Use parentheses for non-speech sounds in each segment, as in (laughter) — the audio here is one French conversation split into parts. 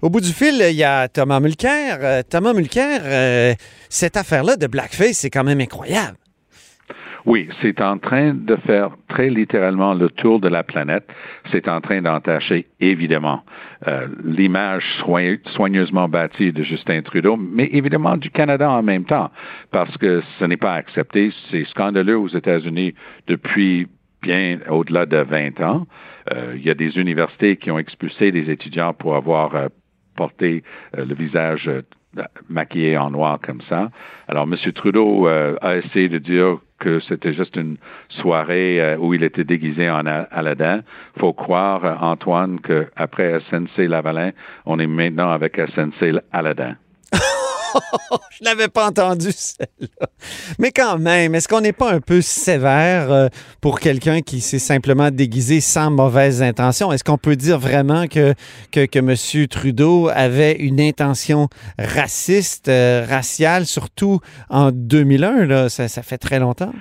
Au bout du fil, il y a Thomas Mulcair. Euh, Thomas Mulcair, euh, cette affaire-là de blackface, c'est quand même incroyable. Oui, c'est en train de faire très littéralement le tour de la planète. C'est en train d'entacher, évidemment, euh, l'image soigneusement bâtie de Justin Trudeau, mais évidemment du Canada en même temps, parce que ce n'est pas accepté. C'est scandaleux aux États-Unis depuis bien au-delà de 20 ans. Euh, il y a des universités qui ont expulsé des étudiants pour avoir euh, porté le visage maquillé en noir comme ça. Alors, M. Trudeau a essayé de dire que c'était juste une soirée euh, où il était déguisé en Aladdin. Faut croire, euh, Antoine, qu'après SNC Lavalin, on est maintenant avec SNC Aladdin. (laughs) je n'avais pas entendu celle-là. Mais quand même, est-ce qu'on n'est pas un peu sévère euh, pour quelqu'un qui s'est simplement déguisé sans mauvaise intention? Est-ce qu'on peut dire vraiment que, que, M. Trudeau avait une intention raciste, euh, raciale, surtout en 2001? Là, ça, ça fait très longtemps.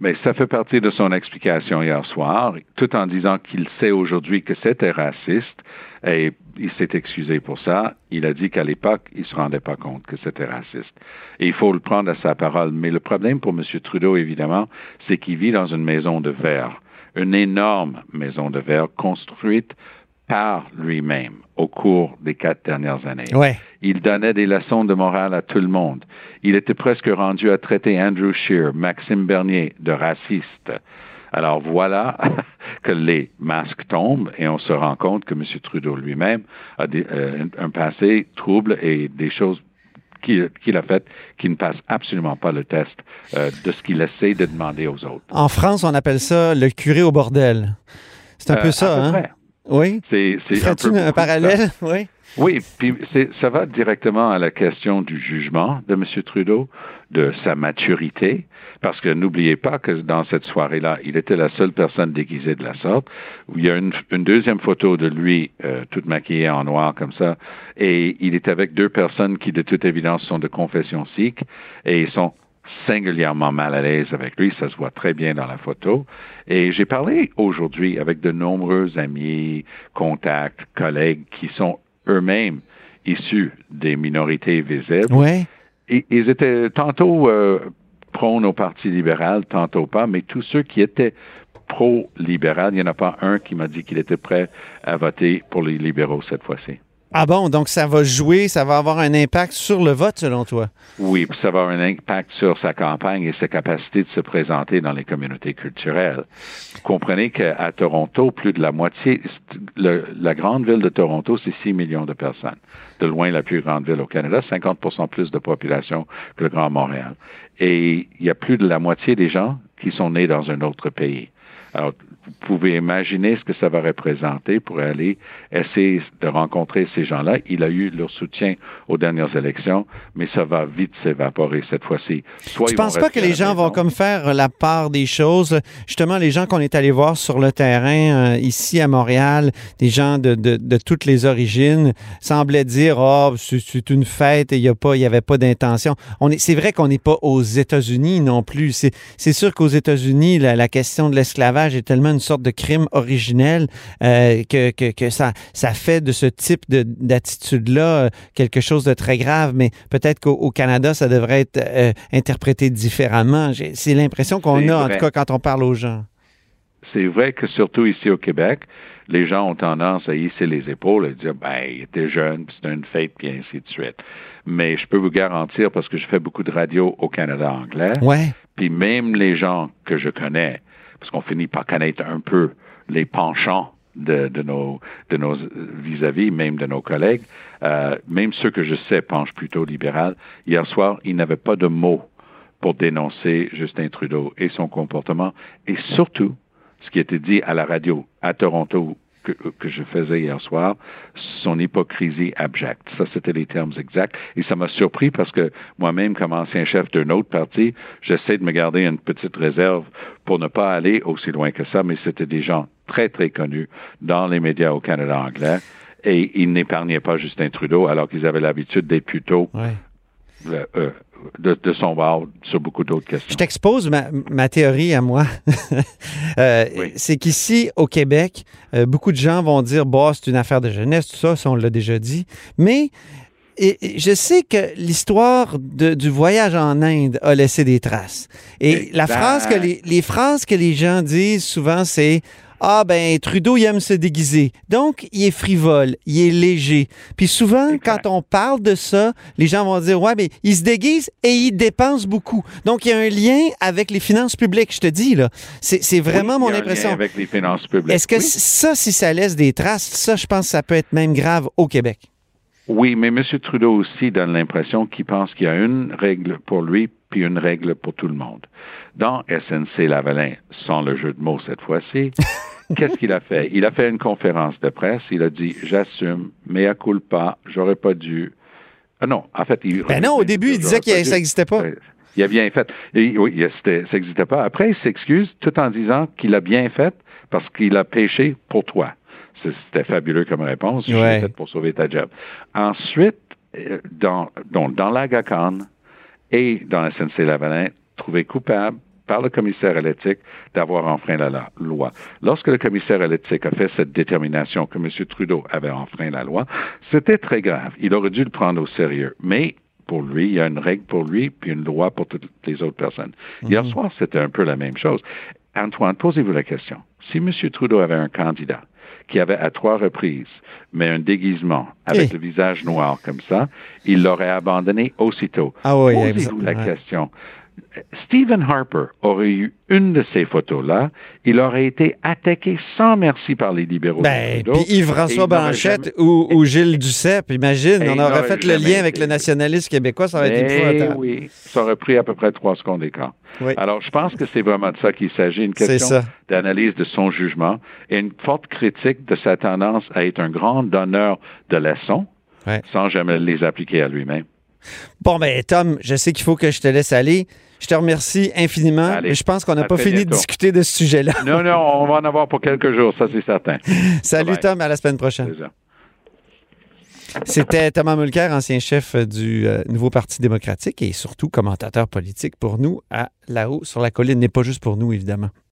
Mais ça fait partie de son explication hier soir, tout en disant qu'il sait aujourd'hui que c'était raciste et il s'est excusé pour ça. Il a dit qu'à l'époque, il se rendait pas compte que c'était raciste. Et il faut le prendre à sa parole. Mais le problème pour M. Trudeau, évidemment, c'est qu'il vit dans une maison de verre. Une énorme maison de verre construite par lui-même au cours des quatre dernières années. Il donnait des leçons de morale à tout le monde. Il était presque rendu à traiter Andrew Scheer, Maxime Bernier de raciste. Alors voilà (laughs) que les masques tombent et on se rend compte que M. Trudeau lui-même a euh, un passé trouble et des choses qu'il a faites qui ne passent absolument pas le test euh, de ce qu'il essaie de demander aux autres. En France, on appelle ça le curé au bordel. C'est un peu euh, ça, hein? Oui. C'est un, un parallèle, (laughs) oui. Oui, puis ça va directement à la question du jugement de M. Trudeau, de sa maturité, parce que n'oubliez pas que dans cette soirée-là, il était la seule personne déguisée de la sorte. Il y a une, deuxième photo de lui, euh, toute maquillée en noir comme ça, et il est avec deux personnes qui, de toute évidence, sont de confession sikh, et ils sont singulièrement mal à l'aise avec lui, ça se voit très bien dans la photo. Et j'ai parlé aujourd'hui avec de nombreux amis, contacts, collègues qui sont eux-mêmes issus des minorités visibles. Ouais. Et, ils étaient tantôt euh, prônes au Parti libéral, tantôt pas, mais tous ceux qui étaient pro-libéral, il n'y en a pas un qui m'a dit qu'il était prêt à voter pour les libéraux cette fois-ci. Ah bon, donc ça va jouer, ça va avoir un impact sur le vote, selon toi? Oui, ça va avoir un impact sur sa campagne et sa capacité de se présenter dans les communautés culturelles. Vous comprenez qu'à Toronto, plus de la moitié, la grande ville de Toronto, c'est 6 millions de personnes. De loin la plus grande ville au Canada, 50% plus de population que le Grand Montréal. Et il y a plus de la moitié des gens qui sont nés dans un autre pays. Alors, pouvez imaginer ce que ça va représenter pour aller essayer de rencontrer ces gens-là. Il a eu leur soutien aux dernières élections, mais ça va vite s'évaporer cette fois-ci. Je ne pense pas que les gens vont comme faire la part des choses? Justement, les gens qu'on est allés voir sur le terrain euh, ici à Montréal, des gens de, de, de toutes les origines, semblaient dire oh c'est une fête et il y a pas il y avait pas d'intention. On est c'est vrai qu'on n'est pas aux États-Unis non plus. C'est sûr qu'aux États-Unis la, la question de l'esclavage est tellement une sorte de crime originel euh, que, que, ça, ça fait de ce type d'attitude-là euh, quelque chose de très grave, mais peut-être qu'au Canada, ça devrait être euh, interprété différemment. C'est l'impression qu'on a, en tout cas, quand on parle aux gens. C'est vrai que surtout ici au Québec, les gens ont tendance à hisser les épaules et dire, ben, il était jeune, puis c'était une fête, puis ainsi de suite. Mais je peux vous garantir, parce que je fais beaucoup de radio au Canada anglais, ouais. puis même les gens que je connais, parce qu'on finit par connaître un peu les penchants de, nos de nos vis-à-vis, même de nos collègues, euh, même ceux que je sais penchent plutôt libéral. Hier soir, il n'avait pas de mots pour dénoncer Justin Trudeau et son comportement, et surtout ce qui était dit à la radio à Toronto que, que, je faisais hier soir, son hypocrisie abjecte. Ça, c'était les termes exacts. Et ça m'a surpris parce que moi-même, comme ancien chef d'un autre parti, j'essaie de me garder une petite réserve pour ne pas aller aussi loin que ça, mais c'était des gens très, très connus dans les médias au Canada anglais. Et ils n'épargnaient pas Justin Trudeau alors qu'ils avaient l'habitude d'être plutôt Ouais. euh, euh, de, de son bord sur beaucoup d'autres questions. Je t'expose ma, ma théorie à moi. (laughs) Euh, Oui. C'est qu'ici, au Québec, euh, beaucoup de gens vont dire bah, c'est une affaire de jeunesse, tout ça, ça on l'a déjà dit. Mais et- et je sais que l'histoire du voyage en Inde a laissé des traces. Et la phrase que les, les phrases que les gens disent souvent, c'est ah ben Trudeau il aime se déguiser. Donc il est frivole, il est léger. Puis souvent quand on parle de ça, les gens vont dire ouais mais il se déguise et il dépense beaucoup. Donc il y a un lien avec les finances publiques, je te dis là. C'est vraiment Oui, mon il y a un lien impression. Avec les finances publiques. Est-ce que Oui. ça si ça laisse des traces, ça je pense que ça peut être même grave au Québec. Oui, mais M. Trudeau aussi donne l'impression qu'il pense qu'il y a une règle pour lui puis une règle pour tout le monde. Dans SNC Lavalin, sans le jeu de mots cette fois-ci, (laughs) qu'est-ce qu'il a fait? Il a fait une conférence de presse. Il a dit J'assume, mais à culpa, j'aurais pas dû. Ah non, en fait, il. Ben non, au début il disait que ça n'existait pas. Il a bien fait. Et oui, ça n'existait pas. Après, il s'excuse tout en disant qu'il a bien fait parce qu'il a péché pour toi. C'était fabuleux comme réponse. Je Ouais. l'ai fait pour sauver ta job. Ensuite, euh, dans, donc, dans l'AGACAN et dans la SNC-Lavalin, trouvé coupable par le commissaire à l'éthique d'avoir enfreint la la loi. Lorsque le commissaire à l'éthique a fait cette détermination que M. Trudeau avait enfreint la loi, c'était très grave. Il aurait dû le prendre au sérieux. Mais pour lui, il y a une règle pour lui, puis une loi pour toutes les autres personnes. Hier soir, c'était un peu la même chose. Antoine, posez-vous la question. Si M. Trudeau avait un candidat qui avait à trois reprises, mais un déguisement avec Eh. le visage noir comme ça, il l'aurait abandonné aussitôt. Ah oui, Posez-vous la ouais. question. Stephen Harper aurait eu une de ces photos-là, il aurait été attaqué sans merci par les libéraux. Ben, puis Yves-François Blanchette ou, ou Gilles Duceppe, imagine, on aurait fait le lien avec été- le nationaliste québécois, ça aurait été Eh épouvantable. oui, ça aurait pris à peu près trois secondes d'écart. Oui. Alors, je pense que c'est vraiment de ça qu'il s'agit, une question d'analyse de son jugement et une forte critique de sa tendance à être un grand donneur de leçons Ouais. sans jamais les appliquer à lui-même. Bon, ben, Tom, je sais qu'il faut que je te laisse aller. Je te remercie infiniment. Allez, je pense qu'on n'a pas fini de discuter de ce sujet-là. Non, non, on va en avoir pour quelques jours, ça c'est certain. (laughs) Salut. Tom, à la semaine prochaine. C'était Thomas Mulcair, ancien chef du euh, Nouveau Parti démocratique et surtout commentateur politique pour nous à là-haut sur la colline, mais pas juste pour nous, évidemment.